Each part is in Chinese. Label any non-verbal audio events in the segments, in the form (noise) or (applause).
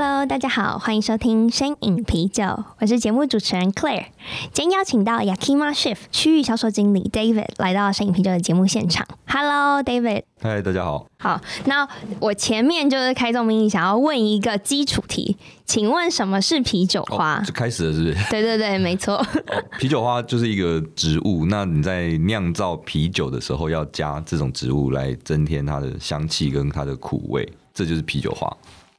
！Cheers！Hello，大家好，欢迎收听声饮啤酒，我是节目主持人 Claire。今天邀请到 Yakima Shift 区域销售经理 David 来到声饮啤酒的节目现场。Hello，David。嗨，大家好。好，那我前面就是开宗明义，想要问一个基础题，请问什么是啤酒花？哦、就开始了，是不是？对对对，(laughs) 没错、哦。啤酒花就是一个植物，那你在酿造啤酒的时候要加这种植物来增添它的香气跟它的苦味，这就是啤酒花。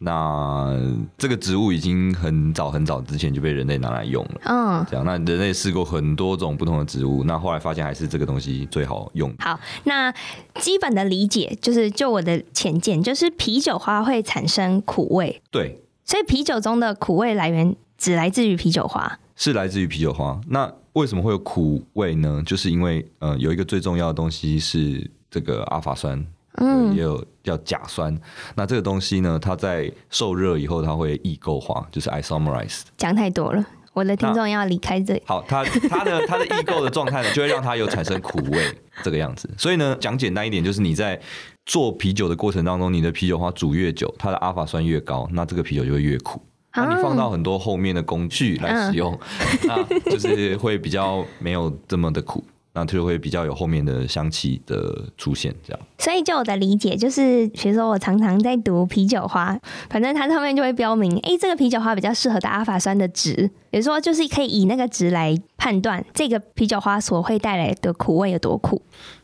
那这个植物已经很早很早之前就被人类拿来用了，嗯，这样。那人类试过很多种不同的植物，那后来发现还是这个东西最好用。好，那基本的理解就是，就我的浅见，就是啤酒花会产生苦味。对，所以啤酒中的苦味来源只来自于啤酒花，是来自于啤酒花。那为什么会有苦味呢？就是因为呃，有一个最重要的东西是这个阿法酸。嗯，也有叫甲酸，那这个东西呢，它在受热以后，它会异构化，就是 isomerize。讲太多了，我的听众要离开这里。好，它它的它的异构的状态呢，就会让它有产生苦味这个样子。所以呢，讲简单一点，就是你在做啤酒的过程当中，你的啤酒花煮越久，它的阿法酸越高，那这个啤酒就会越苦。那你放到很多后面的工具来使用，那就是会比较没有这么的苦。那就会比较有后面的香气的出现，这样。所以就我的理解，就是比如说我常常在读啤酒花，反正它上面就会标明，哎、欸，这个啤酒花比较适合的阿法酸的值，比如说就是可以以那个值来判断这个啤酒花所会带来的苦味有多苦。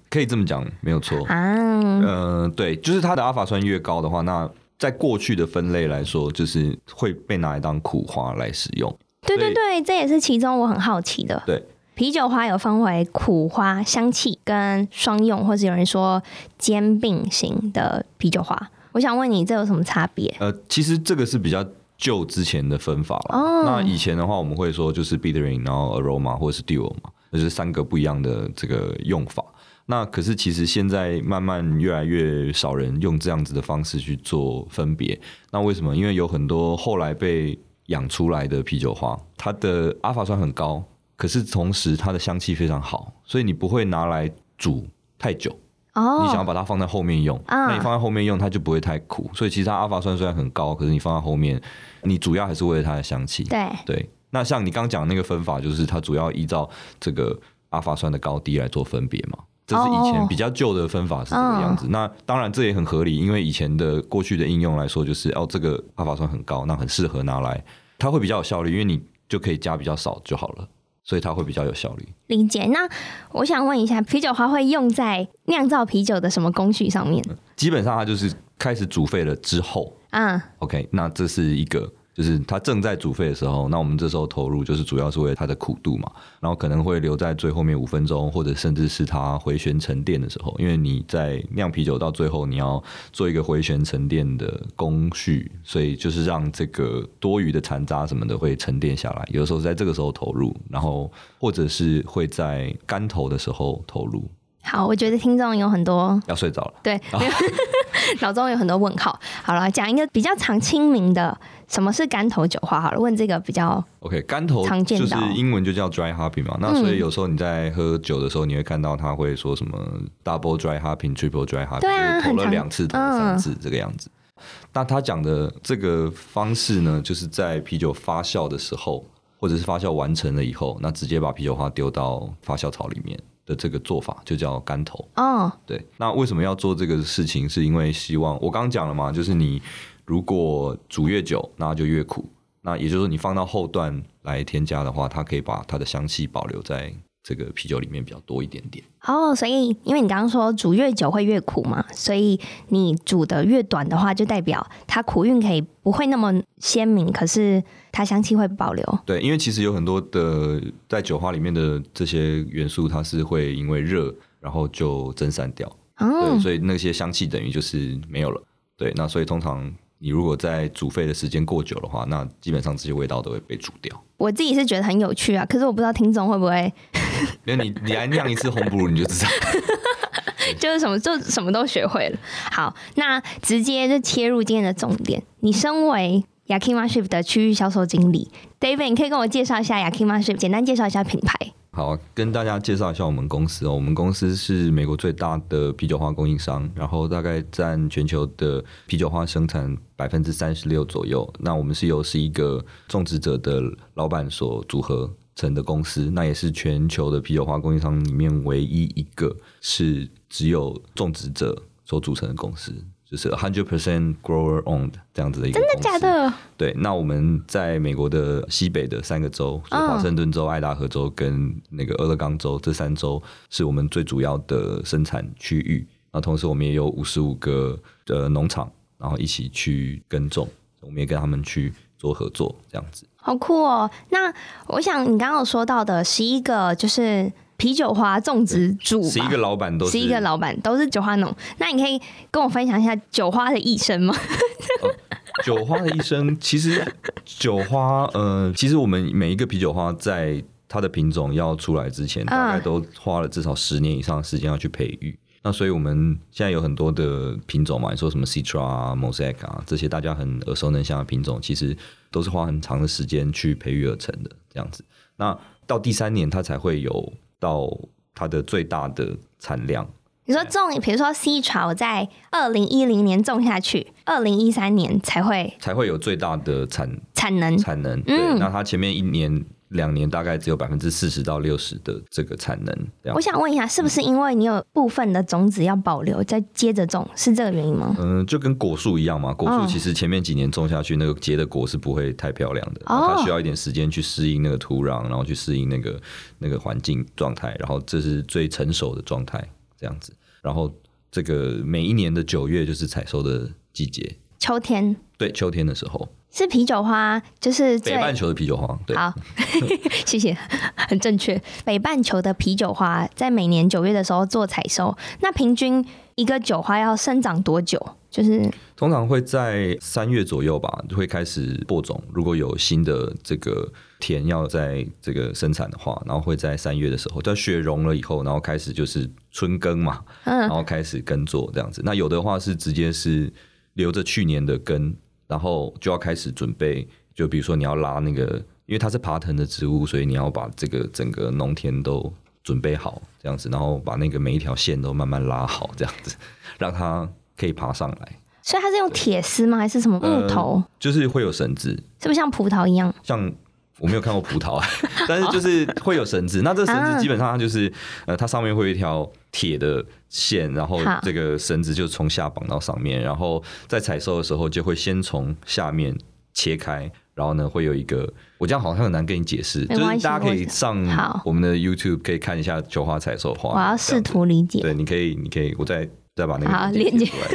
可以这么讲，没有错啊。嗯、呃，对，就是它的阿法酸越高的话，那在过去的分类来说，就是会被拿来当苦花来使用。对对对，这也是其中我很好奇的。对。啤酒花有分为苦花香气跟双用，或者有人说兼并型的啤酒花。我想问你，这有什么差别？呃，其实这个是比较旧之前的分法了。哦，那以前的话，我们会说就是 bittering，然后 aroma 或者是 dual 嘛，就是三个不一样的这个用法。那可是其实现在慢慢越来越少人用这样子的方式去做分别。那为什么？因为有很多后来被养出来的啤酒花，它的阿法酸很高。可是同时，它的香气非常好，所以你不会拿来煮太久。哦，你想要把它放在后面用，那你放在后面用，它就不会太苦。所以其实它阿法酸虽然很高，可是你放在后面，你主要还是为了它的香气。对对。那像你刚刚讲的那个分法，就是它主要依照这个阿法酸的高低来做分别嘛。这是以前比较旧的分法是这个样子。那当然这也很合理，因为以前的过去的应用来说，就是哦，这个阿法酸很高，那很适合拿来，它会比较有效率，因为你就可以加比较少就好了。所以它会比较有效率。理解。那我想问一下，啤酒花会用在酿造啤酒的什么工序上面？基本上它就是开始煮沸了之后。嗯。OK，那这是一个。就是它正在煮沸的时候，那我们这时候投入就是主要是为了它的苦度嘛，然后可能会留在最后面五分钟，或者甚至是它回旋沉淀的时候，因为你在酿啤酒到最后你要做一个回旋沉淀的工序，所以就是让这个多余的残渣什么的会沉淀下来，有的时候在这个时候投入，然后或者是会在干头的时候投入。好，我觉得听众有很多要睡着了，对，(laughs) (laughs) 脑中有很多问号。好了，讲一个比较常清明的，什么是干头酒花？好了，问这个比较 OK，干头常见就是英文就叫 dry hopping 嘛。那所以有时候你在喝酒的时候，你会看到他会说什么 double dry hopping，triple dry hopping，对啊，投了两次，投了三次这个样子。嗯、那他讲的这个方式呢，就是在啤酒发酵的时候，或者是发酵完成了以后，那直接把啤酒花丢到发酵槽里面。的这个做法就叫干头哦，对。那为什么要做这个事情？是因为希望我刚刚讲了嘛，就是你如果煮越久，那就越苦。那也就是说，你放到后段来添加的话，它可以把它的香气保留在这个啤酒里面比较多一点点。哦，所以因为你刚刚说煮越久会越苦嘛，所以你煮的越短的话，就代表它苦韵可以不会那么鲜明，可是它香气会保留。对，因为其实有很多的在酒花里面的这些元素，它是会因为热然后就蒸散掉。哦，对，所以那些香气等于就是没有了。对，那所以通常你如果在煮沸的时间过久的话，那基本上这些味道都会被煮掉。我自己是觉得很有趣啊，可是我不知道听众会不会。(laughs) 那你你来酿一次红布鲁你就知道，(laughs) 就是什么就什么都学会了。好，那直接就切入今天的重点。你身为 Yakima Ship 的区域销售经理，David，你可以跟我介绍一下 Yakima Ship，简单介绍一下品牌。好，跟大家介绍一下我们公司哦。我们公司是美国最大的啤酒花供应商，然后大概占全球的啤酒花生产百分之三十六左右。那我们是由是一个种植者的老板所组合成的公司，那也是全球的啤酒花供应商里面唯一一个是只有种植者所组成的公司。就是 hundred percent grower owned 这样子的一个。真的假的？对，那我们在美国的西北的三个州，就华盛顿州、爱达荷州跟那个俄勒冈州这三州是我们最主要的生产区域。那同时我们也有五十五个的农场，然后一起去耕种，我们也跟他们去做合作，这样子。好酷哦！那我想你刚刚有说到的十一个就是。啤酒花种植主，十一个老板都是，十一个老板都是酒花农。那你可以跟我分享一下酒花的一生吗？(laughs) 哦、酒花的一生，其实酒花，呃，其实我们每一个啤酒花在它的品种要出来之前，大概都花了至少十年以上的时间要去培育。嗯、那所以我们现在有很多的品种嘛，你说什么 Citra 啊、Mosaic 啊这些大家很耳熟能详的品种，其实都是花很长的时间去培育而成的这样子。那到第三年，它才会有。到它的最大的产量，你说种，比如说 Citra，我在二零一零年种下去，二零一三年才会才会有最大的产产能产能。对，嗯、那它前面一年。两年大概只有百分之四十到六十的这个产能。我想问一下，是不是因为你有部分的种子要保留，再接着种，是这个原因吗？嗯，就跟果树一样嘛。果树其实前面几年种下去，那个结的果是不会太漂亮的，哦、它需要一点时间去适应那个土壤，然后去适应那个那个环境状态，然后这是最成熟的状态这样子。然后这个每一年的九月就是采收的季节，秋天。对，秋天的时候。是啤酒花，就是北半球的啤酒花。对，好，(laughs) 谢谢，很正确。北半球的啤酒花在每年九月的时候做采收，那平均一个酒花要生长多久？就是通常会在三月左右吧，就会开始播种。如果有新的这个田要在这个生产的话，然后会在三月的时候，在雪融了以后，然后开始就是春耕嘛，嗯，然后开始耕作这样子。那有的话是直接是留着去年的根。然后就要开始准备，就比如说你要拉那个，因为它是爬藤的植物，所以你要把这个整个农田都准备好，这样子，然后把那个每一条线都慢慢拉好，这样子，让它可以爬上来。所以它是用铁丝吗？还是什么木头？呃，就是会有绳子，是不是像葡萄一样？像。我没有看过葡萄啊，(laughs) 但是就是会有绳子。那这绳子基本上它就是，呃，它上面会有一条铁的线，然后这个绳子就从下绑到上面，然后在采收的时候就会先从下面切开，然后呢会有一个，我这样好像很难跟你解释，就是大家可以上我们的 YouTube 可以看一下酒花采收花。我要试图理解。对，你可以，你可以，我再。再把那个好连接出来。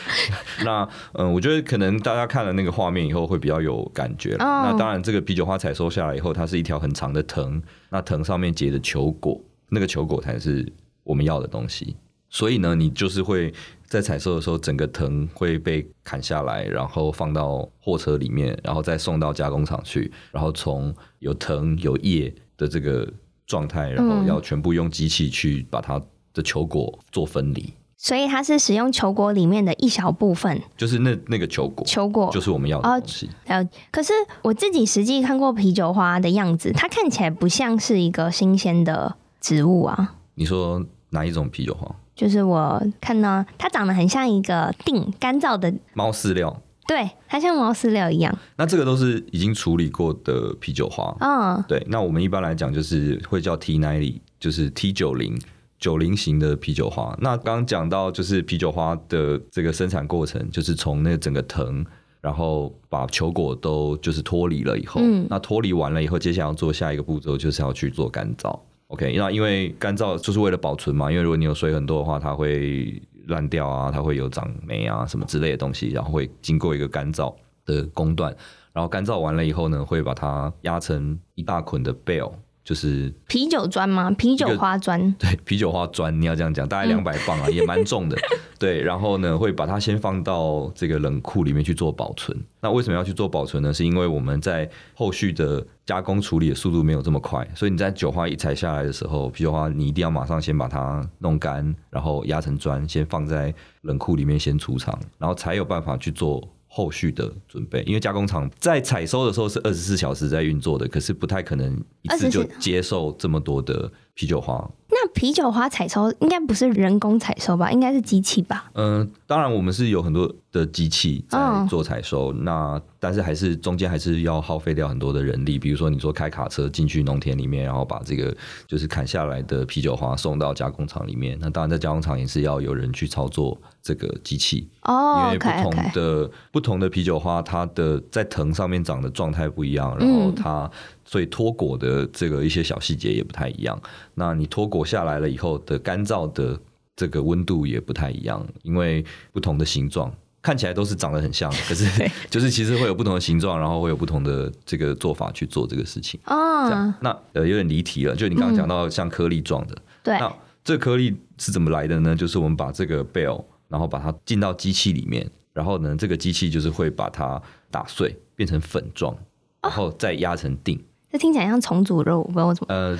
(laughs) 那嗯，我觉得可能大家看了那个画面以后会比较有感觉。Oh. 那当然，这个啤酒花采收下来以后，它是一条很长的藤，那藤上面结的球果，那个球果才是我们要的东西。所以呢，你就是会在采收的时候，整个藤会被砍下来，然后放到货车里面，然后再送到加工厂去，然后从有藤有叶的这个状态，然后要全部用机器去把它的球果做分离。所以它是使用球果里面的一小部分，就是那那个球果，球果就是我们要的东西。哦，可是我自己实际看过啤酒花的样子，它看起来不像是一个新鲜的植物啊。你说哪一种啤酒花？就是我看呢它长得很像一个定干燥的猫饲料，对，它像猫饲料一样。那这个都是已经处理过的啤酒花，嗯，对。那我们一般来讲就是会叫 T 奈里，就是 T 九零。酒龄型的啤酒花，那刚刚讲到就是啤酒花的这个生产过程，就是从那整个藤，然后把球果都就是脱离了以后，嗯，那脱离完了以后，接下来要做下一个步骤，就是要去做干燥。OK，那因为干燥就是为了保存嘛，因为如果你有水很多的话，它会烂掉啊，它会有长霉啊什么之类的东西，然后会经过一个干燥的工段，然后干燥完了以后呢，会把它压成一大捆的 bale。就是啤酒砖吗？啤酒花砖？(laughs) 对，啤酒花砖，你要这样讲，大概两百磅啊，嗯、也蛮重的。(laughs) 对，然后呢，会把它先放到这个冷库里面去做保存。那为什么要去做保存呢？是因为我们在后续的加工处理的速度没有这么快，所以你在酒花一采下来的时候，啤酒花你一定要马上先把它弄干，然后压成砖，先放在冷库里面先储藏，然后才有办法去做。后续的准备，因为加工厂在采收的时候是二十四小时在运作的，可是不太可能一次就接受这么多的啤酒花。那啤酒花采收应该不是人工采收吧？应该是机器吧？嗯、呃，当然我们是有很多的机器在做采收，哦、那但是还是中间还是要耗费掉很多的人力，比如说你说开卡车进去农田里面，然后把这个就是砍下来的啤酒花送到加工厂里面，那当然在加工厂也是要有人去操作这个机器哦，因为不同的 okay, okay 不同的啤酒花，它的在藤上面长的状态不一样，然后它。所以脱果的这个一些小细节也不太一样。那你脱果下来了以后的干燥的这个温度也不太一样，因为不同的形状看起来都是长得很像，可是 (laughs) 就是其实会有不同的形状，然后会有不同的这个做法去做这个事情。哦，这样，那呃有点离题了，就你刚刚讲到像颗粒状的，对、嗯，那这颗粒是怎么来的呢？就是我们把这个 bell，然后把它进到机器里面，然后呢，这个机器就是会把它打碎变成粉状，然后再压成錠。这听起来像重组肉，我不知道为什么。呃，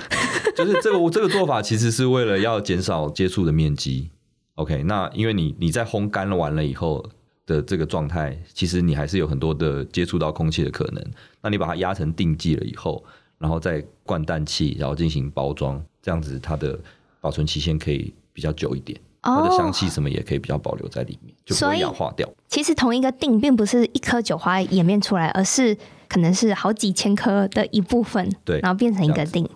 就是这个这个做法其实是为了要减少接触的面积。OK，那因为你你在烘干了完了以后的这个状态，其实你还是有很多的接触到空气的可能。那你把它压成定剂了以后，然后再灌氮气，然后进行包装，这样子它的保存期限可以比较久一点，它的香气什么也可以比较保留在里面，就不会氧化掉。其实同一个定并不是一颗酒花演变出来，而是。可能是好几千颗的一部分，对，然后变成一个定。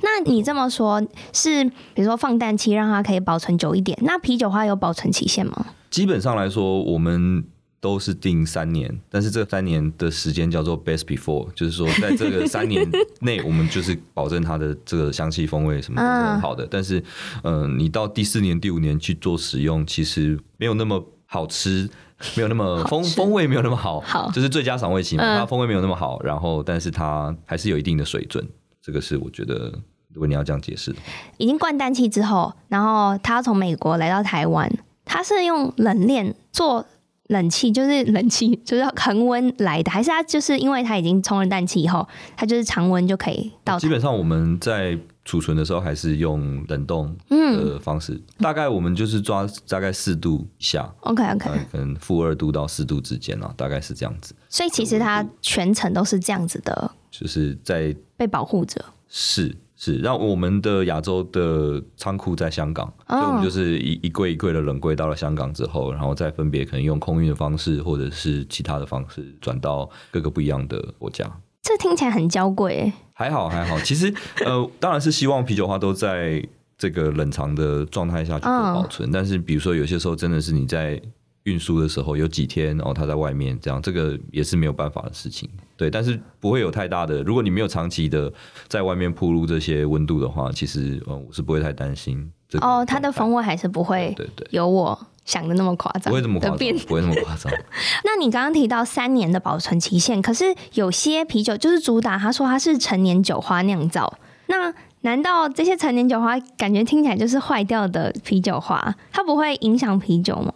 那你这么说，是比如说放氮气让它可以保存久一点？那啤酒花有保存期限吗？基本上来说，我们都是定三年，但是这三年的时间叫做 best before，就是说在这个三年内，我们就是保证它的这个香气风味什么都是很好的。嗯、但是，嗯、呃，你到第四年、第五年去做使用，其实没有那么好吃。没有那么风风味没有那么好，好。就是最佳赏味期嘛，嗯、它风味没有那么好，然后但是它还是有一定的水准，这个是我觉得如果你要这样解释，已经灌氮气之后，然后他从美国来到台湾，他是用冷链做 (laughs) 冷气，就是冷气就是恒温来的，还是它就是因为它已经充了氮气以后，它就是常温就可以到？基本上我们在。储存的时候还是用冷冻的方式，嗯、大概我们就是抓大概四度以下，OK OK，可能负二度到四度之间啊，大概是这样子。所以其实它全程都是这样子的，就是在被保护着。是是，让我们的亚洲的仓库在香港，哦、所以我们就是一一柜一柜的冷柜到了香港之后，然后再分别可能用空运的方式或者是其他的方式转到各个不一样的国家。这听起来很娇贵。还好还好，其实呃，当然是希望啤酒花都在这个冷藏的状态下去做保存。Oh. 但是比如说有些时候真的是你在运输的时候有几天，然后它在外面这样，这个也是没有办法的事情。对，但是不会有太大的。如果你没有长期的在外面暴露这些温度的话，其实呃我是不会太担心。哦，oh, 它的风味还是不会对对有我想的那么夸张，不会这么夸张，不会那么夸张。那你刚刚提到三年的保存期限，可是有些啤酒就是主打，他说它是陈年酒花酿造，那难道这些陈年酒花感觉听起来就是坏掉的啤酒花，它不会影响啤酒吗？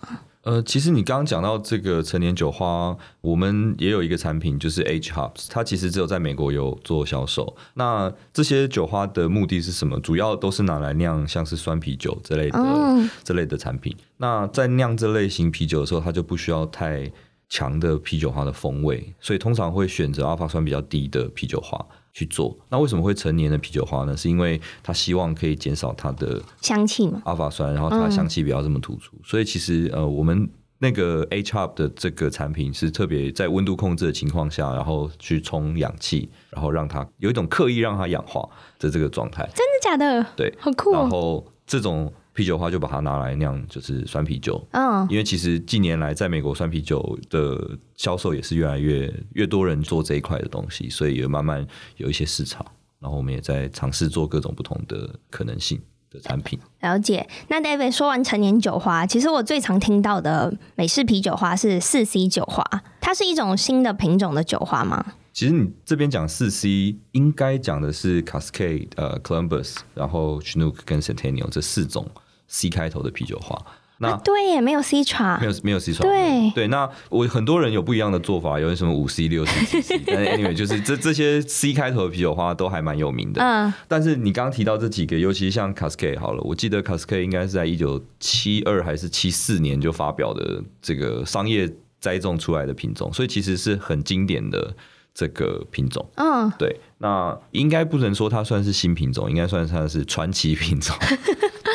呃，其实你刚刚讲到这个陈年酒花，我们也有一个产品，就是 Age Hops，它其实只有在美国有做销售。那这些酒花的目的是什么？主要都是拿来酿像是酸啤酒之类的、嗯、这类的产品。那在酿这类型啤酒的时候，它就不需要太强的啤酒花的风味，所以通常会选择阿法酸比较低的啤酒花。去做，那为什么会成年的啤酒花呢？是因为他希望可以减少它的香气嘛，阿法酸，然后它的香气不要这么突出。嗯、所以其实呃，我们那个 Hop 的这个产品是特别在温度控制的情况下，然后去充氧气，然后让它有一种刻意让它氧化的这个状态。真的假的？对，好酷、哦。然后这种。啤酒花就把它拿来酿，就是酸啤酒。嗯，因为其实近年来在美国酸啤酒的销售也是越来越越多人做这一块的东西，所以也慢慢有一些市场。然后我们也在尝试做各种不同的可能性的产品。了解。那 David 说完陈年酒花，其实我最常听到的美式啤酒花是四 C 酒花，它是一种新的品种的酒花吗？其实你这边讲四 C，应该讲的是 Cascade、呃 Columbus，然后 Chinook 跟 Centennial 这四种 C 开头的啤酒花。那、啊、对也没有 Citra，没有没有 Citra。对对，那我很多人有不一样的做法，有什么五 C、六 C、七 C。(laughs) 但是 anyway，就是这这些 C 开头的啤酒花都还蛮有名的。嗯。但是你刚刚提到这几个，尤其像 Cascade 好了，我记得 Cascade 应该是在一九七二还是七四年就发表的这个商业栽种出来的品种，所以其实是很经典的这个品种。嗯。对，那应该不能说它算是新品种，应该算它是传奇品种。(laughs)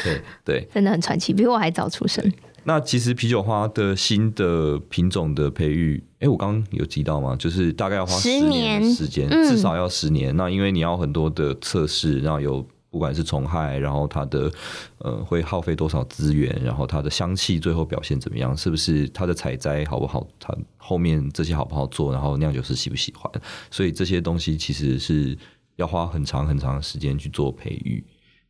对 (laughs) 对，真的很传奇，比我还早出生。那其实啤酒花的新的品种的培育，哎，我刚刚有提到吗？就是大概要花十年的时间，至少要十年。那因为你要很多的测试，然后有不管是虫害，然后它的呃会耗费多少资源，然后它的香气最后表现怎么样，是不是它的采摘好不好，它后面这些好不好做，然后酿酒师喜不喜欢，所以这些东西其实是要花很长很长的时间去做培育。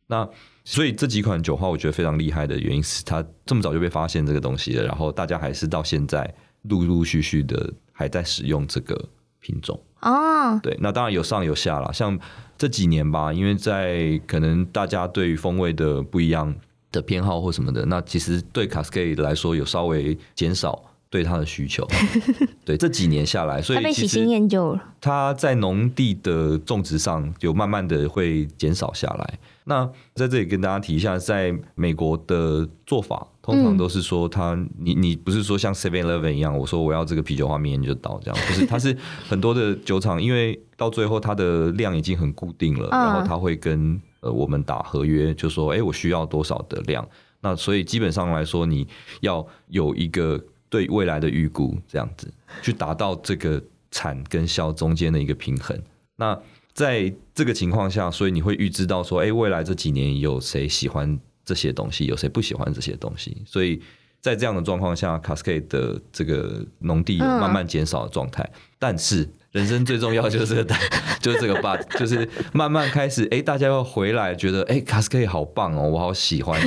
那所以这几款酒花，我觉得非常厉害的原因是它这么早就被发现这个东西了，然后大家还是到现在陆陆续续的还在使用这个品种哦。对，那当然有上有下啦，像这几年吧，因为在可能大家对于风味的不一样的偏好或什么的，那其实对 Cascade 来说有稍微减少。对它的需求，(laughs) 对这几年下来，所以它被喜新厌旧了。它在农地的种植上，就慢慢的会减少下来。那在这里跟大家提一下，在美国的做法，通常都是说它，它你你不是说像 Seven Eleven 一样，我说我要这个啤酒花，明天就到这样，(laughs) 不是，它是很多的酒厂，因为到最后它的量已经很固定了，然后他会跟呃我们打合约，就说，哎，我需要多少的量，那所以基本上来说，你要有一个。对未来的预估，这样子去达到这个产跟销中间的一个平衡。那在这个情况下，所以你会预知到说，哎，未来这几年有谁喜欢这些东西，有谁不喜欢这些东西。所以在这样的状况下，Cascade 的这个农地慢慢减少的状态。但是人生最重要就是这个，(laughs) 就是这个 but，就是慢慢开始，哎，大家要回来，觉得哎，Cascade 好棒哦，我好喜欢。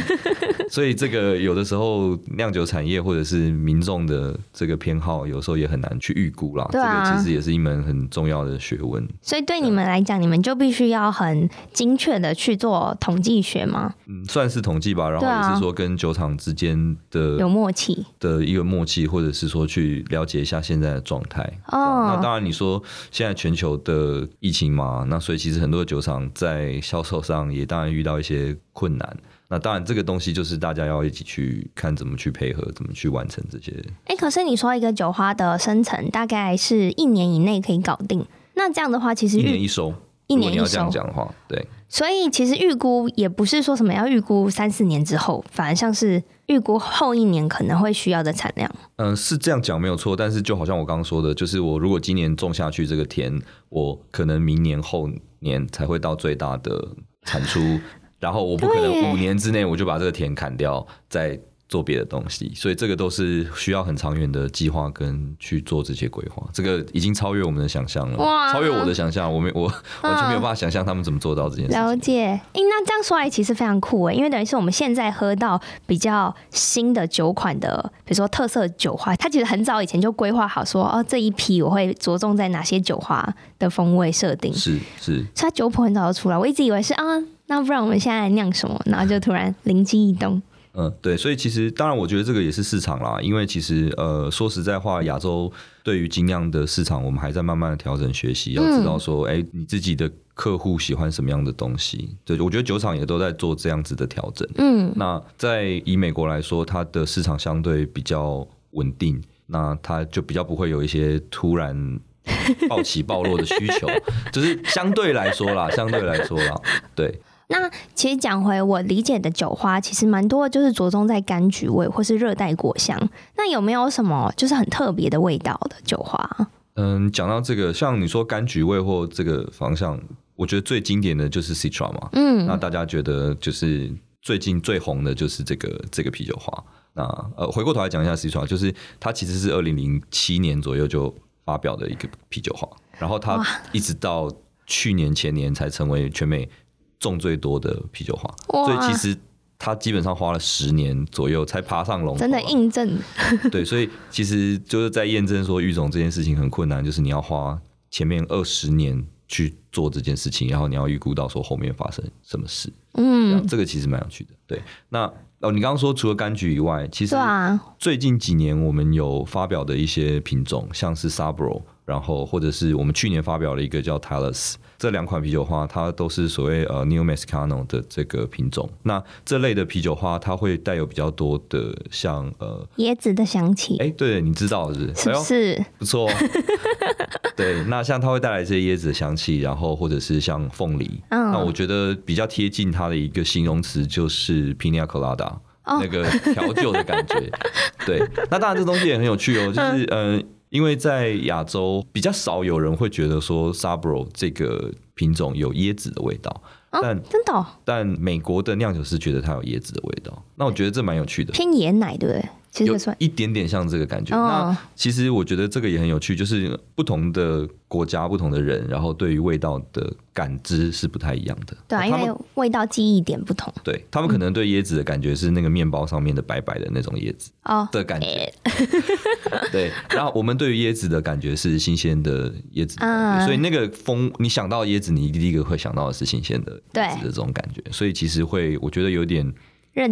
(laughs) 所以这个有的时候酿酒产业或者是民众的这个偏好，有时候也很难去预估啦。对啊，这个其实也是一门很重要的学问。所以对你们来讲，你们就必须要很精确的去做统计学吗？嗯，算是统计吧。然后也是说跟酒厂之间的有默契的一个默契，或者是说去了解一下现在的状态。哦，那当然你说现在全球的疫情嘛，那所以其实很多酒厂在销售上也当然遇到一些困难。那当然，这个东西就是大家要一起去看怎么去配合，怎么去完成这些。哎、欸，可是你说一个酒花的生成大概是一年以内可以搞定，那这样的话，其实一年一收，一年一收。你要这样讲的话，对。所以其实预估也不是说什么要预估三四年之后，反而像是预估后一年可能会需要的产量。嗯，是这样讲没有错，但是就好像我刚刚说的，就是我如果今年种下去这个田，我可能明年后年才会到最大的产出。然后我不可能五年之内我就把这个田砍掉，再做别的东西，所以这个都是需要很长远的计划跟去做这些规划。这个已经超越我们的想象了，哇超越我的想象，我没我完全没有办法想象他们怎么做到这件事情。了解，那这样说来其实非常酷哎，因为等于是我们现在喝到比较新的酒款的，比如说特色酒花，它其实很早以前就规划好说，哦，这一批我会着重在哪些酒花的风味设定。是是，所以它酒谱很早就出来，我一直以为是啊。那不然我们现在酿什么？然后就突然灵机一动。嗯，对，所以其实当然，我觉得这个也是市场啦。因为其实呃，说实在话，亚洲对于精酿的市场，我们还在慢慢的调整学习。要知道说，哎、嗯，你自己的客户喜欢什么样的东西？对，我觉得酒厂也都在做这样子的调整。嗯，那在以美国来说，它的市场相对比较稳定，那它就比较不会有一些突然。(laughs) 暴起暴落的需求，就是相对来说啦，相对来说啦，对。那其实讲回我理解的酒花，其实蛮多，就是着重在柑橘味或是热带果香。那有没有什么就是很特别的味道的酒花？嗯，讲到这个，像你说柑橘味或这个方向，我觉得最经典的就是 Citra 嘛。嗯，那大家觉得就是最近最红的就是这个这个啤酒花。那呃，回过头来讲一下 Citra，就是它其实是二零零七年左右就。发表的一个啤酒花，然后它一直到去年前年才成为全美种最多的啤酒花，所以其实他基本上花了十年左右才爬上龙。真的印证。(laughs) 对，所以其实就是在验证说育种这件事情很困难，就是你要花前面二十年去做这件事情，然后你要预估到说后面发生什么事，嗯，这个其实蛮有趣的。对，那哦，你刚刚说除了柑橘以外，其实最近几年我们有发表的一些品种，像是 Sabro，然后或者是我们去年发表了一个叫 Talus。这两款啤酒花，它都是所谓呃 New Mexicano 的这个品种。那这类的啤酒花，它会带有比较多的像呃椰子的香气。哎，对，你知道是不是？是不是？哎、不错。(laughs) 对，那像它会带来这些椰子的香气，然后或者是像凤梨。嗯。那我觉得比较贴近它的一个形容词就是 Pina Colada，哦、那个调酒的感觉。(laughs) 对。那当然，这东西也很有趣哦，就是嗯。呃因为在亚洲比较少有人会觉得说 Sabro 这个品种有椰子的味道，哦、但真的、哦，但美国的酿酒师觉得它有椰子的味道，那我觉得这蛮有趣的，偏椰奶对不对？其实有一点点像这个感觉。哦、那其实我觉得这个也很有趣，就是不同的国家、不同的人，然后对于味道的感知是不太一样的。对啊，因为味道记忆点不同。对，他们可能对椰子的感觉是那个面包上面的白白的那种椰子哦的感觉。哦、(laughs) 对，然后我们对于椰子的感觉是新鲜的椰子的感觉，嗯、所以那个风，你想到椰子，你第一个会想到的是新鲜的椰子的这种感觉。所以其实会，我觉得有点。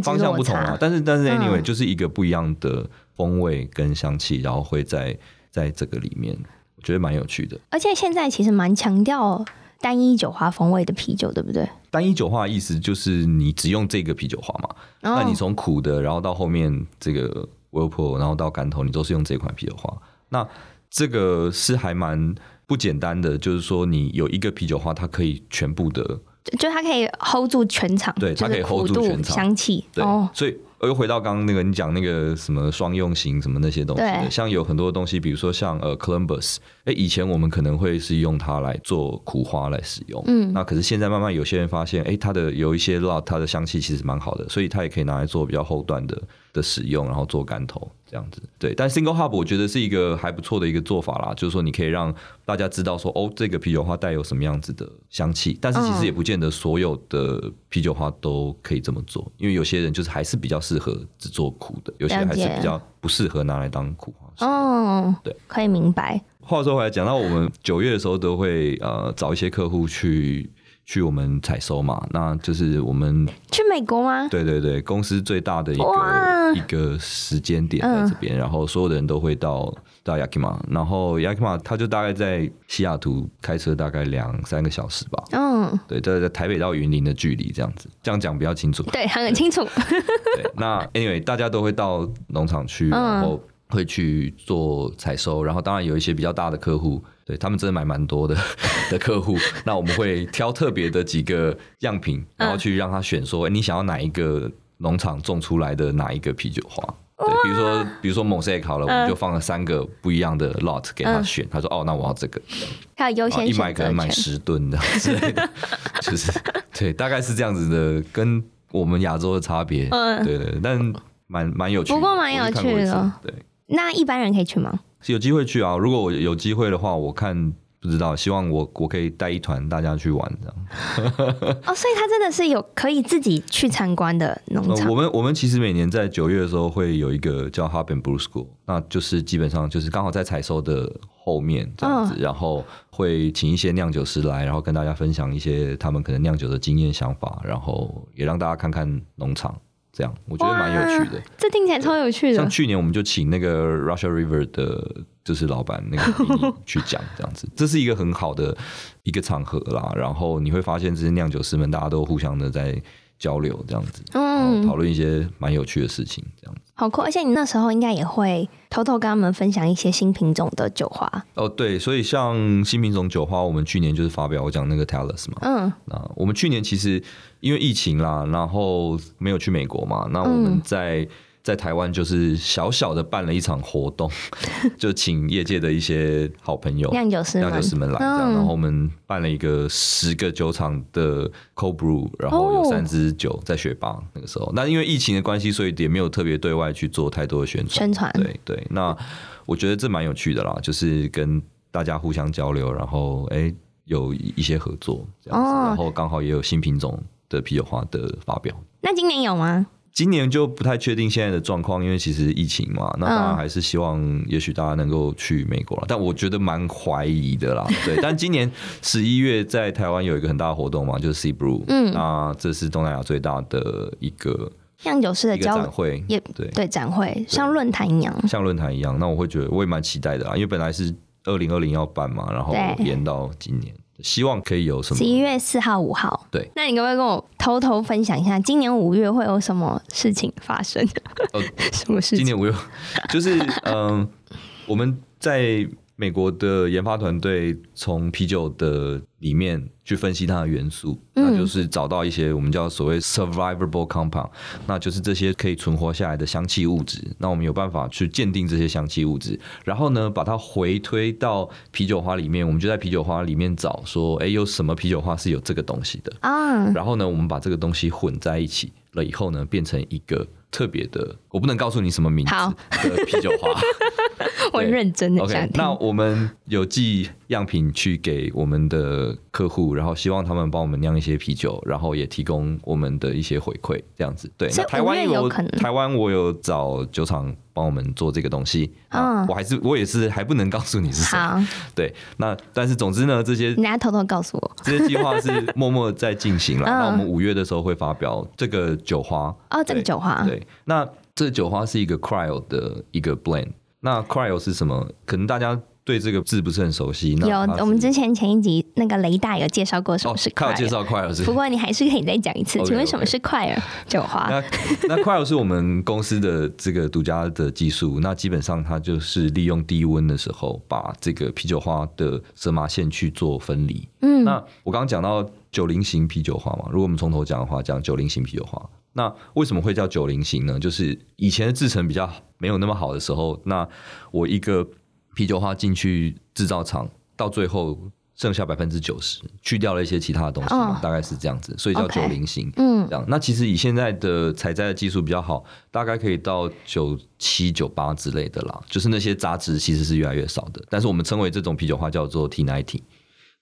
方向不同啊，但是但是 anyway、嗯、就是一个不一样的风味跟香气，然后会在在这个里面，我觉得蛮有趣的。而且现在其实蛮强调单一酒花风味的啤酒，对不对？单一酒花的意思就是你只用这个啤酒花嘛，哦、那你从苦的，然后到后面这个 Whirlpool，然后到干头，你都是用这款啤酒花。那这个是还蛮不简单的，就是说你有一个啤酒花，它可以全部的。就它可以 hold 住全场，对，它可以 hold 住全场香气，对，哦、所以我。又回到刚刚那个，你讲那个什么双用型什么那些东西的，对像有很多东西，比如说像呃 Columbus，哎，以前我们可能会是用它来做苦花来使用，嗯，那可是现在慢慢有些人发现，哎，它的有一些 lot，它的香气其实蛮好的，所以它也可以拿来做比较后段的的使用，然后做干头这样子，对。但 Single Hub 我觉得是一个还不错的一个做法啦，就是说你可以让大家知道说，哦，这个啤酒花带有什么样子的香气，但是其实也不见得所有的啤酒花都可以这么做，因为有些人就是还是比较适合只做苦的，有些还是比较不适合拿来当苦花。哦，对，可以明白。话说回来，讲到我们九月的时候，都会呃找一些客户去去我们采收嘛，那就是我们去美国吗？对对对，公司最大的一个一个时间点在这边，嗯、然后所有的人都会到到 Yakima，然后 Yakima 它就大概在西雅图开车大概两三个小时吧。嗯，对，在在台北到云林的距离这样子，这样讲比较清楚。对，很清楚。(laughs) 对，那 Anyway，大家都会到农场去，然后会去做采收，然后当然有一些比较大的客户。对，他们真的买蛮多的 (laughs) 的客户，那我们会挑特别的几个样品，然后去让他选说，你想要哪一个农场种出来的哪一个啤酒花？对，比如说比如说 Mosaic 好了，嗯、我们就放了三个不一样的 lot 给他选，嗯、他说哦，那我要这个，他有优先一买可能买十吨的 (laughs) 之类的，就是对，大概是这样子的，跟我们亚洲的差别，嗯、对，对对，但蛮蛮有趣的，不过蛮有趣的，对。那一般人可以去吗？有机会去啊！如果我有机会的话，我看不知道，希望我我可以带一团大家去玩这样。哦，所以他真的是有可以自己去参观的农场。我们我们其实每年在九月的时候会有一个叫 and Brew School，那就是基本上就是刚好在采收的后面这样子，哦、然后会请一些酿酒师来，然后跟大家分享一些他们可能酿酒的经验想法，然后也让大家看看农场。这样我觉得蛮有趣的，这听起来超有趣的。像去年我们就请那个 Russia River 的，就是老板那个去讲这样子，这是一个很好的一个场合啦。然后你会发现这些酿酒师们大家都互相的在交流这样子，嗯，讨论一些蛮有趣的事情这样子。好酷！而且你那时候应该也会偷偷跟他们分享一些新品种的酒花哦。对，所以像新品种酒花，我们去年就是发表我讲那个 Talus 嘛。嗯，那我们去年其实因为疫情啦，然后没有去美国嘛，那我们在。嗯在台湾就是小小的办了一场活动，(laughs) 就请业界的一些好朋友酿酒师酿酒师们来这样，嗯、然后我们办了一个十个酒厂的 cold brew，然后有三支酒在雪邦那个时候。那因为疫情的关系，所以也没有特别对外去做太多的宣传。宣传对对，那我觉得这蛮有趣的啦，就是跟大家互相交流，然后哎有一些合作这样子，哦、然后刚好也有新品种的啤酒花的发表。那今年有吗？今年就不太确定现在的状况，因为其实疫情嘛，那当然还是希望，也许大家能够去美国了。嗯、但我觉得蛮怀疑的啦。(laughs) 对，但今年十一月在台湾有一个很大的活动嘛，就是 SIE Brew，嗯，那这是东南亚最大的一个酿酒师的交展会，也对对展会，像论坛一样，像论坛一样。那我会觉得我也蛮期待的啦，因为本来是二零二零要办嘛，然后延到今年。希望可以有什么？十一月四号、五号。对，那你可不可以跟我偷偷分享一下，今年五月会有什么事情发生？呃，(laughs) 什么事情？今年五月就是嗯、呃，我们在。美国的研发团队从啤酒的里面去分析它的元素，嗯、那就是找到一些我们叫所谓 survivable compound，那就是这些可以存活下来的香气物质。那我们有办法去鉴定这些香气物质，然后呢，把它回推到啤酒花里面，我们就在啤酒花里面找说，哎，有什么啤酒花是有这个东西的啊？然后呢，我们把这个东西混在一起了以后呢，变成一个。特别的，我不能告诉你什么名字的啤酒花。(laughs) (laughs) 我很认真的。OK，那我们有寄样品去给我们的客户，然后希望他们帮我们酿一些啤酒，然后也提供我们的一些回馈，这样子。对，那台湾有可能，台湾我有找酒厂帮我们做这个东西。嗯，我还是我也是还不能告诉你是谁。好，对，那但是总之呢，这些你来偷偷告诉我，这些计划是默默在进行了。(laughs) 那我们五月的时候会发表这个酒花。哦，这个酒花，对。那这酒花是一个 cryo 的一个 blend。那 cryo 是什么？可能大家对这个字不是很熟悉。有，我们之前前一集那个雷大有介绍过什么是 cryo，介绍 cryo 是。不过你还是可以再讲一次，请问什么是 cryo 酒花？那那 cryo 是我们公司的这个独家的技术。那基本上它就是利用低温的时候，把这个啤酒花的蛇麻线去做分离。嗯，那我刚刚讲到九零型啤酒花嘛，如果我们从头讲的话，讲九零型啤酒花。那为什么会叫九零型呢？就是以前的制程比较没有那么好的时候，那我一个啤酒花进去制造厂，到最后剩下百分之九十，去掉了一些其他的东西，oh. 大概是这样子，所以叫九零型。嗯，这样。那其实以现在的采摘的技术比较好，大概可以到九七、九八之类的啦，就是那些杂质其实是越来越少的。但是我们称为这种啤酒花叫做 T ninety。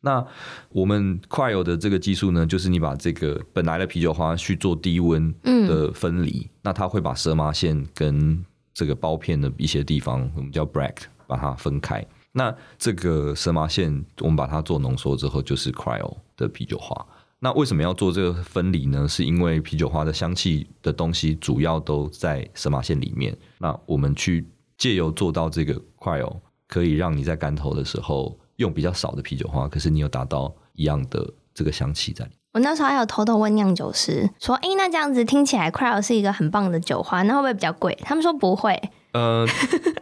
那我们 Cryo 的这个技术呢，就是你把这个本来的啤酒花去做低温的分离，嗯、那它会把蛇麻线跟这个包片的一些地方，我们叫 break，把它分开。那这个蛇麻线，我们把它做浓缩之后，就是 Cryo 的啤酒花。那为什么要做这个分离呢？是因为啤酒花的香气的东西主要都在蛇麻线里面。那我们去借由做到这个 Cryo，可以让你在干头的时候。用比较少的啤酒花，可是你有达到一样的这个香气在里面。我那时候还有偷偷问酿酒师说：“哎、欸，那这样子听起来，Cryo 是一个很棒的酒花，那会不会比较贵？”他们说不会。呃，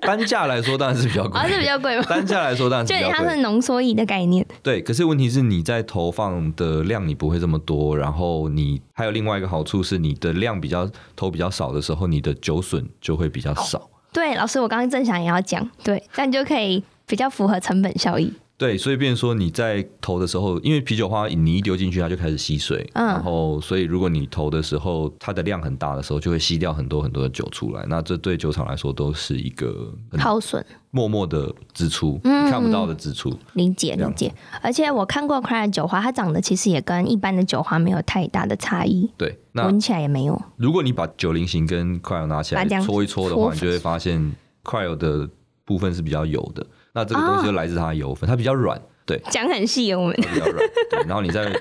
单价来说当然是比较贵，还、(laughs) 哦、是比较贵吗？单价来说当然是比较贵。就它是浓缩液的概念。对，可是问题是你在投放的量你不会这么多，然后你还有另外一个好处是你的量比较投比较少的时候，你的酒损就会比较少。哦、对，老师，我刚刚正想也要讲，对，这样就可以比较符合成本效益。对，所以变成说你在投的时候，因为啤酒花你一丢进去，它就开始吸水，嗯、然后所以如果你投的时候它的量很大的时候，就会吸掉很多很多的酒出来。那这对酒厂来说都是一个耗损、默默的支出，嗯、你看不到的支出。理解理解。而且我看过 Cryo 酒花，它长得其实也跟一般的酒花没有太大的差异。对，闻起来也没有。如果你把九零型跟 Cryo 拿起来搓一搓的话，你就会发现 Cryo 的部分是比较油的。那这个东西就来自它的油分，它比较软。对，讲很细，我们比较软。对，然后你在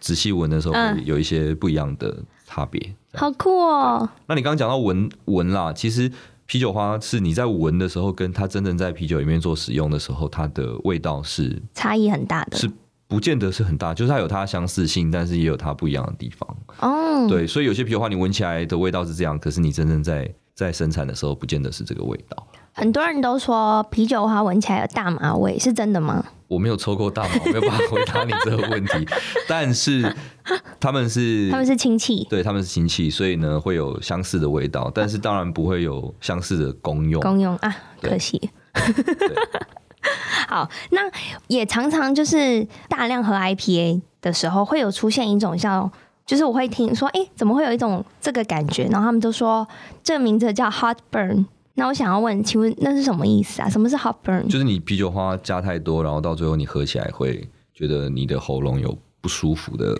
仔细闻的时候，会有一些不一样的差别。好酷哦！那你刚刚讲到闻闻啦，其实啤酒花是你在闻的时候，跟它真正在啤酒里面做使用的时候，它的味道是差异很大的，是不见得是很大，就是它有它的相似性，但是也有它不一样的地方。哦，对，所以有些啤酒花你闻起来的味道是这样，可是你真正在在生产的时候，不见得是这个味道。很多人都说啤酒花闻起来有大麻味，是真的吗？我没有抽过大麻，我没有办法回答你这个问题。(laughs) 但是他们是他们是亲戚，对，他们是亲戚，所以呢会有相似的味道，但是当然不会有相似的功用。功用啊，可惜。(laughs) 好，那也常常就是大量喝 IPA 的时候，会有出现一种像，就是我会听说，哎、欸，怎么会有一种这个感觉？然后他们都说这个名字叫 Hot Burn。那我想要问，请问那是什么意思啊？什么是 hot burn？就是你啤酒花加太多，然后到最后你喝起来会觉得你的喉咙有不舒服的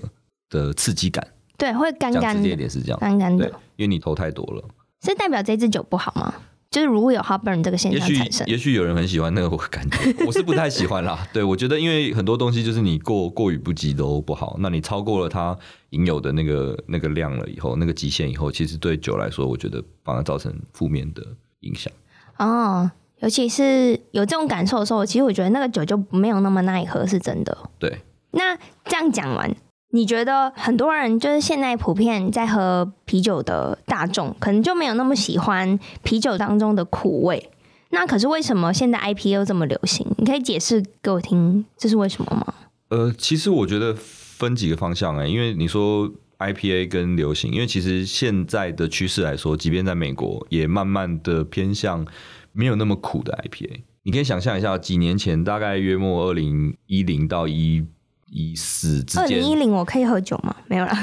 的刺激感。对，会干干的。直接一点是这样，干干的。因为你投太多了。是代表这支酒不好吗？就是如果有 heartburn 这个现象产生，也许有人很喜欢那个感觉，我是不太喜欢啦。(laughs) 对，我觉得因为很多东西就是你过过于不及都不好，那你超过了它应有的那个那个量了以后，那个极限以后，其实对酒来说，我觉得反而造成负面的影响。哦，尤其是有这种感受的时候，其实我觉得那个酒就没有那么耐喝，是真的。对，那这样讲完。你觉得很多人就是现在普遍在喝啤酒的大众，可能就没有那么喜欢啤酒当中的苦味。那可是为什么现在 IPA 又这么流行？你可以解释给我听，这是为什么吗？呃，其实我觉得分几个方向哎、欸，因为你说 IPA 跟流行，因为其实现在的趋势来说，即便在美国也慢慢的偏向没有那么苦的 IPA。你可以想象一下，几年前大概约莫二零一零到一。一四之间，二零一零我可以喝酒吗？没有啦。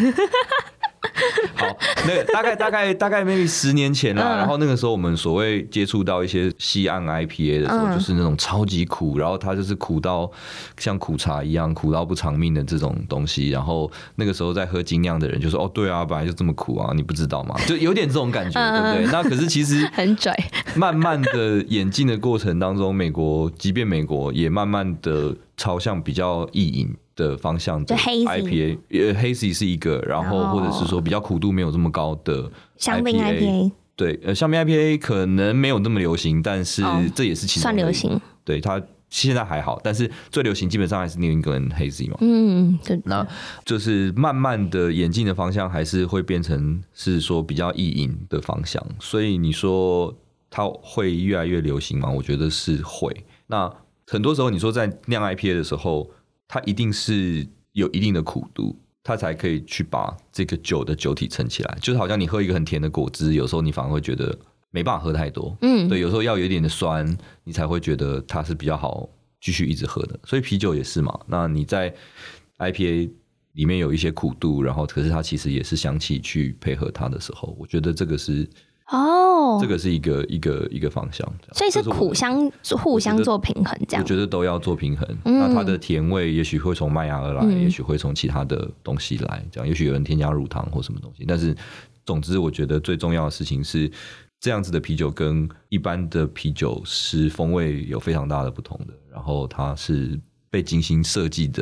(laughs) 好，那个大概大概大概 maybe 十年前啦，嗯、然后那个时候我们所谓接触到一些西岸 IPA 的时候，嗯、就是那种超级苦，然后它就是苦到像苦茶一样苦到不偿命的这种东西。然后那个时候在喝精酿的人就说：“哦，对啊，本来就这么苦啊，你不知道吗？” (laughs) 就有点这种感觉，嗯、对不对？那可是其实很拽。慢慢的演进的过程当中，美国即便美国也慢慢的朝向比较易饮。的方向的 IPA，呃，Hazy 是一个，然后或者是说比较苦度没有这么高的香槟 IPA，对，呃，香槟 IPA 可能没有那么流行，但是这也是其中算流行，对，它现在还好，但是最流行基本上还是 New England Hazy 嘛，嗯，对，那就是慢慢的演进的方向还是会变成是说比较意淫的方向，所以你说它会越来越流行吗？我觉得是会。那很多时候你说在酿 IPA 的时候。它一定是有一定的苦度，它才可以去把这个酒的酒体撑起来。就是好像你喝一个很甜的果汁，有时候你反而会觉得没办法喝太多。嗯，对，有时候要有一点的酸，你才会觉得它是比较好继续一直喝的。所以啤酒也是嘛。那你在 IPA 里面有一些苦度，然后可是它其实也是香气去配合它的时候，我觉得这个是。哦，oh, 这个是一个一个一个方向，所以是苦相互相做平衡，这样我，我觉得都要做平衡。嗯、那它的甜味也许会从麦芽而来，嗯、也许会从其他的东西来，这样也许有人添加乳糖或什么东西。但是，总之，我觉得最重要的事情是，这样子的啤酒跟一般的啤酒是风味有非常大的不同的。然后，它是被精心设计的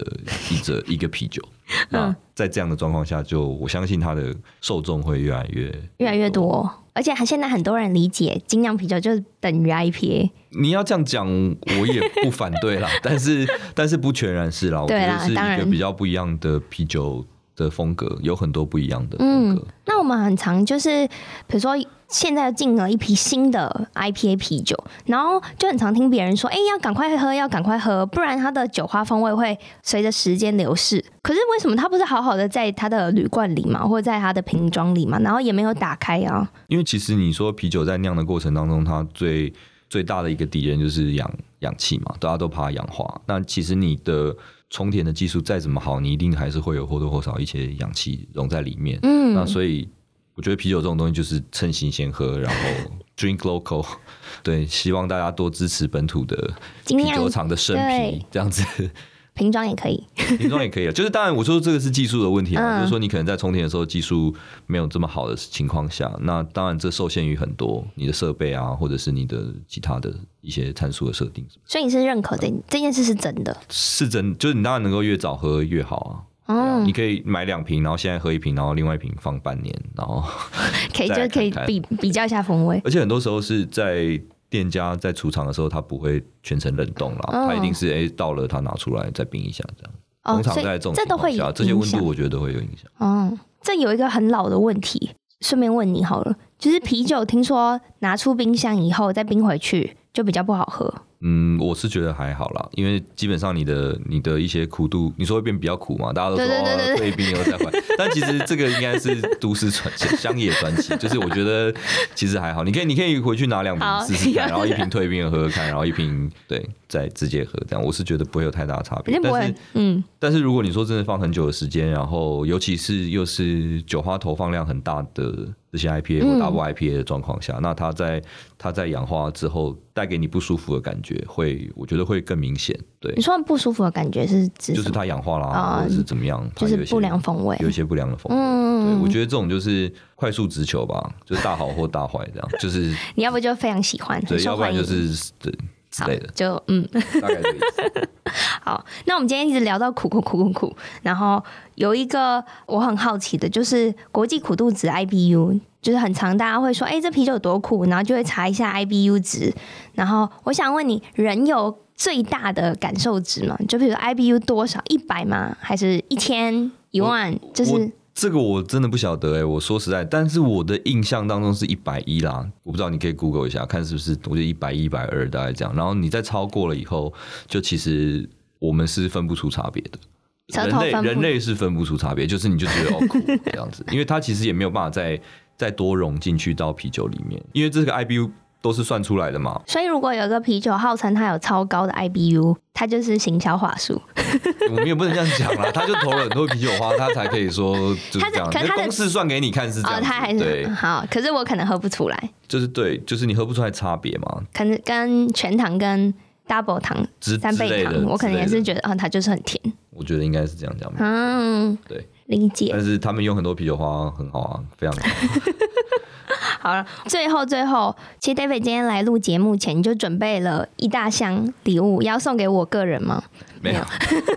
一个一个啤酒。那在这样的状况下，就我相信它的受众会越来越越来越多。而且还现在很多人理解精酿啤酒就等于 IPA。你要这样讲，我也不反对啦，(laughs) 但是但是不全然是啦，我觉得是一个比较不一样的啤酒的风格，有很多不一样的风格。嗯，那我们很常就是比如说。现在进了一批新的 IPA 啤酒，然后就很常听别人说：“哎，要赶快喝，要赶快喝，不然它的酒花风味会随着时间流逝。”可是为什么它不是好好的在它的铝罐里嘛，或者在它的瓶装里嘛，然后也没有打开啊？因为其实你说啤酒在酿的过程当中，它最最大的一个敌人就是氧氧气嘛，大家都怕氧化。那其实你的冲填的技术再怎么好，你一定还是会有或多或少一些氧气融在里面。嗯，那所以。我觉得啤酒这种东西就是趁新鲜喝，然后 drink local，(laughs) 对，希望大家多支持本土的啤酒厂的生啤，这样子。瓶装也可以，(laughs) 瓶装也可以啊。就是当然，我说这个是技术的问题嘛，嗯、就是说你可能在充电的时候技术没有这么好的情况下，那当然这受限于很多你的设备啊，或者是你的其他的一些参数的设定。所以你是认可这、嗯、这件事是真的？是真，就是你当然能够越早喝越好啊。嗯，你可以买两瓶，然后现在喝一瓶，然后另外一瓶放半年，然后 (laughs) 可以就可以比比较一下风味。而且很多时候是在店家在出厂的时候，他不会全程冷冻啦，他一定是哎到了他拿出来再冰一下这样。通常在这种情况下，这些温度我觉得都会有影响。嗯，这有一个很老的问题，顺便问你好了，就是啤酒，听说拿出冰箱以后再冰回去就比较不好喝。嗯，我是觉得还好啦，因为基本上你的你的一些苦度，你说会变比较苦嘛？大家都说退冰以后再换，(laughs) 但其实这个应该是都市传奇、乡野传奇。就是我觉得其实还好，你可以你可以回去拿两瓶试试看，(laughs) 然后一瓶退冰的喝喝看，然后一瓶对再直接喝，这样我是觉得不会有太大的差别。但是嗯，但是如果你说真的放很久的时间，然后尤其是又是酒花投放量很大的。这些 IPA 或 Double IPA 的状况下，嗯、那它在它在氧化之后带给你不舒服的感觉，会我觉得会更明显。对，你说不舒服的感觉是指就是它氧化啦，哦、或者是怎么样，就是不良风味，有一些不良的风味。嗯，对，我觉得这种就是快速直球吧，就是大好或大坏这样，就是 (laughs) 你要不就非常喜欢，对，要不然就是对。好，就嗯，大概这意思。(laughs) 好，那我们今天一直聊到苦苦苦苦苦，然后有一个我很好奇的，就是国际苦度值 IBU，就是很常大家会说，哎、欸，这啤酒有多苦，然后就会查一下 IBU 值。然后我想问你，人有最大的感受值吗？就比如说 IBU 多少，一百吗？还是一千、一万？就是。这个我真的不晓得哎、欸，我说实在，但是我的印象当中是一百一啦，我不知道你可以 Google 一下看是不是，我觉得一百一、一百二大概这样。然后你再超过了以后，就其实我们是分不出差别的。人类人类是分不出差别，就是你就觉得哦 (laughs) 苦这样子，因为它其实也没有办法再再多融进去到啤酒里面，因为这个 IBU。都是算出来的嘛，所以如果有一个啤酒号称它有超高的 IBU，它就是行销话术。(laughs) 我们也不能这样讲啦，他就投了很多啤酒花，他才可以说就是这样。可是他公式算给你看是这样，他、哦、还是对好。可是我可能喝不出来，就是对，就是你喝不出来差别嘛。可能跟全糖跟 double 糖、三倍糖，我可能也是觉得啊，它就是很甜。我觉得应该是这样讲。嗯，对，理解。但是他们用很多啤酒花很好啊，非常好。(laughs) (laughs) 好了，最后最后，其实 David 今天来录节目前，你就准备了一大箱礼物，要送给我个人吗？没有，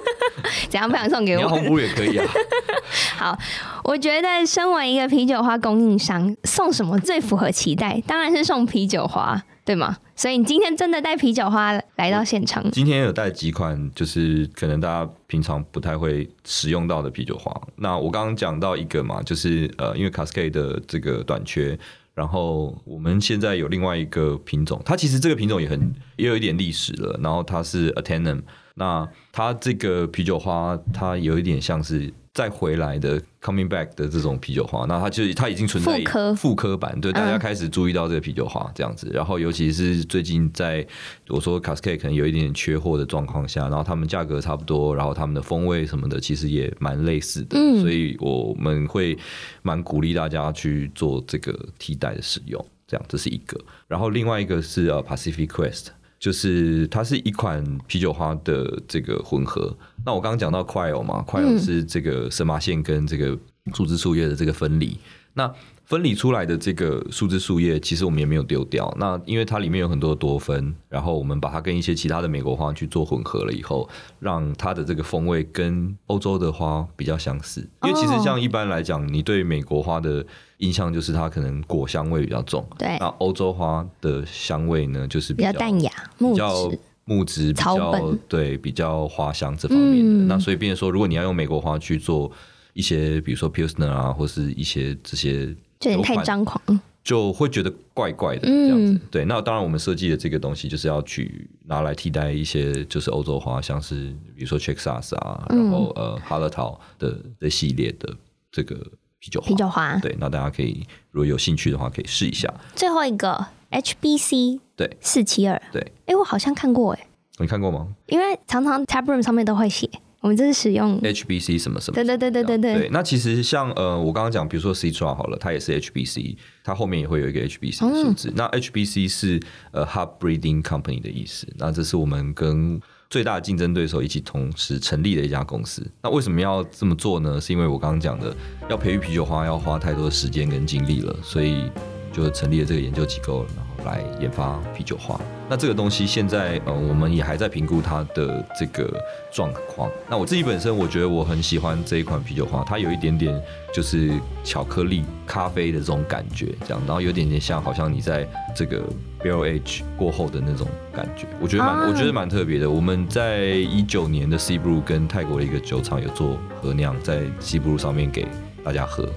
(laughs) 怎样不想送给我？你要红布也可以啊。(laughs) 好，我觉得身为一个啤酒花供应商，送什么最符合期待？当然是送啤酒花，对吗？所以你今天真的带啤酒花来到现场？今天有带几款，就是可能大家平常不太会使用到的啤酒花。那我刚刚讲到一个嘛，就是呃，因为 Cascade 的这个短缺。然后我们现在有另外一个品种，它其实这个品种也很也有一点历史了。然后它是 Atenum，那它这个啤酒花，它有一点像是。再回来的 coming back 的这种啤酒花，那它就它已经存在复科版，对，大家开始注意到这个啤酒花这样子。然后尤其是最近在我说 Cascade 可能有一点点缺货的状况下，然后他们价格差不多，然后他们的风味什么的其实也蛮类似的，所以我们会蛮鼓励大家去做这个替代的使用，这样这是一个。然后另外一个是呃 Pacific Quest。就是它是一款啤酒花的这个混合。那我刚刚讲到 Cryo 嘛，Cryo 是这个神马线跟这个树枝树叶的这个分离。那分离出来的这个树枝树叶，其实我们也没有丢掉。那因为它里面有很多多酚，然后我们把它跟一些其他的美国花去做混合了以后，让它的这个风味跟欧洲的花比较相似。因为其实像一般来讲，你对美国花的印象就是它可能果香味比较重。对。那欧洲花的香味呢，就是比较，淡雅，比较木质，比较对，比较花香这方面的。嗯、那所以变成说，如果你要用美国花去做一些，比如说 Pilsner 啊，或是一些这些。有点太张狂，就会觉得怪怪的这样子。嗯、对，那当然我们设计的这个东西就是要去拿来替代一些就是欧洲花，像是比如说 Chexas 啊，然后呃 Hallertau 的这系列的这个啤酒花。啤酒花。对，那大家可以如果有兴趣的话，可以试一下。最后一个 HBC 对四七二对，哎、欸，我好像看过哎、欸，你看过吗？因为常常 Tab Room 上面都会写。我们这是使用 HBC 什么什么？对对对对对对。对，那其实像呃，我刚刚讲，比如说 Citra 好了，它也是 HBC，它后面也会有一个 HBC 的数字。嗯、那 HBC 是呃 Hub Breeding Company 的意思。那这是我们跟最大的竞争对手一起同时成立的一家公司。那为什么要这么做呢？是因为我刚刚讲的，要培育啤酒花要花太多的时间跟精力了，所以就成立了这个研究机构然后。来研发啤酒花，那这个东西现在呃，我们也还在评估它的这个状况。那我自己本身，我觉得我很喜欢这一款啤酒花，它有一点点就是巧克力咖啡的这种感觉，这样，然后有点点像好像你在这个 barrel age 过后的那种感觉，我觉得蛮、啊、我觉得蛮特别的。我们在一九年的 Brew 跟泰国的一个酒厂有做合酿，在 Brew 上面给大家喝。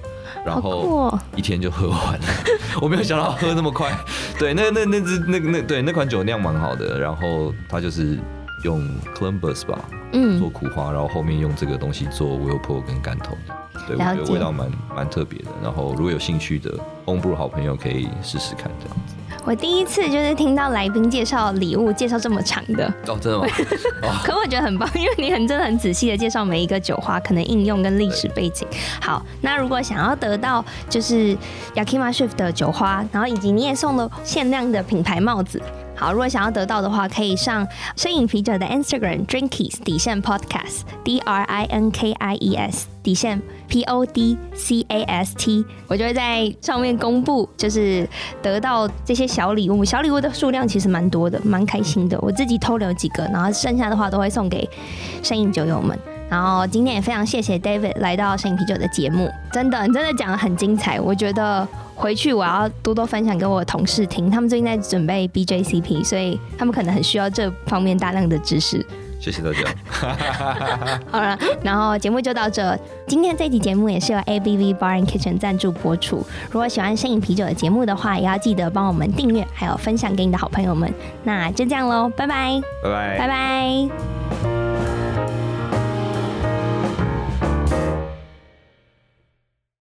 然后一天就喝完了，(laughs) 我没有想到喝那么快。对，那那那只那那对那款酒酿蛮好的。然后它就是用 Columbus 吧，嗯，做苦花，然后后面用这个东西做 Whirlpool 跟干头。对，我觉得味道蛮蛮特别的。然后如果有兴趣的 Homebrew 好朋友可以试试看这样子。我第一次就是听到来宾介绍礼物介绍这么长的哦，真的吗？(laughs) 可我觉得很棒，因为你很真的很仔细的介绍每一个酒花可能应用跟历史背景。好，那如果想要得到就是 Yakima Shift 的酒花，然后以及你也送了限量的品牌帽子。好，如果想要得到的话，可以上声饮啤酒的 Instagram Drinkies 底线 Podcast D R I N K I E S 底线 P O D C A S T，我就会在上面公布，就是得到这些小礼物。小礼物的数量其实蛮多的，蛮开心的。我自己偷留几个，然后剩下的话都会送给声饮酒友们。然后今天也非常谢谢 David 来到声饮啤酒的节目，真的，你真的讲得很精彩。我觉得回去我要多多分享给我的同事听，他们最近在准备 BJCP，所以他们可能很需要这方面大量的知识。谢谢大家。(laughs) 好了，然后节目就到这。今天这期节目也是由 ABV Bar and Kitchen 赞助播出。如果喜欢摄影啤酒的节目的话，也要记得帮我们订阅，还有分享给你的好朋友们。那就这样喽，拜拜，拜拜，拜拜。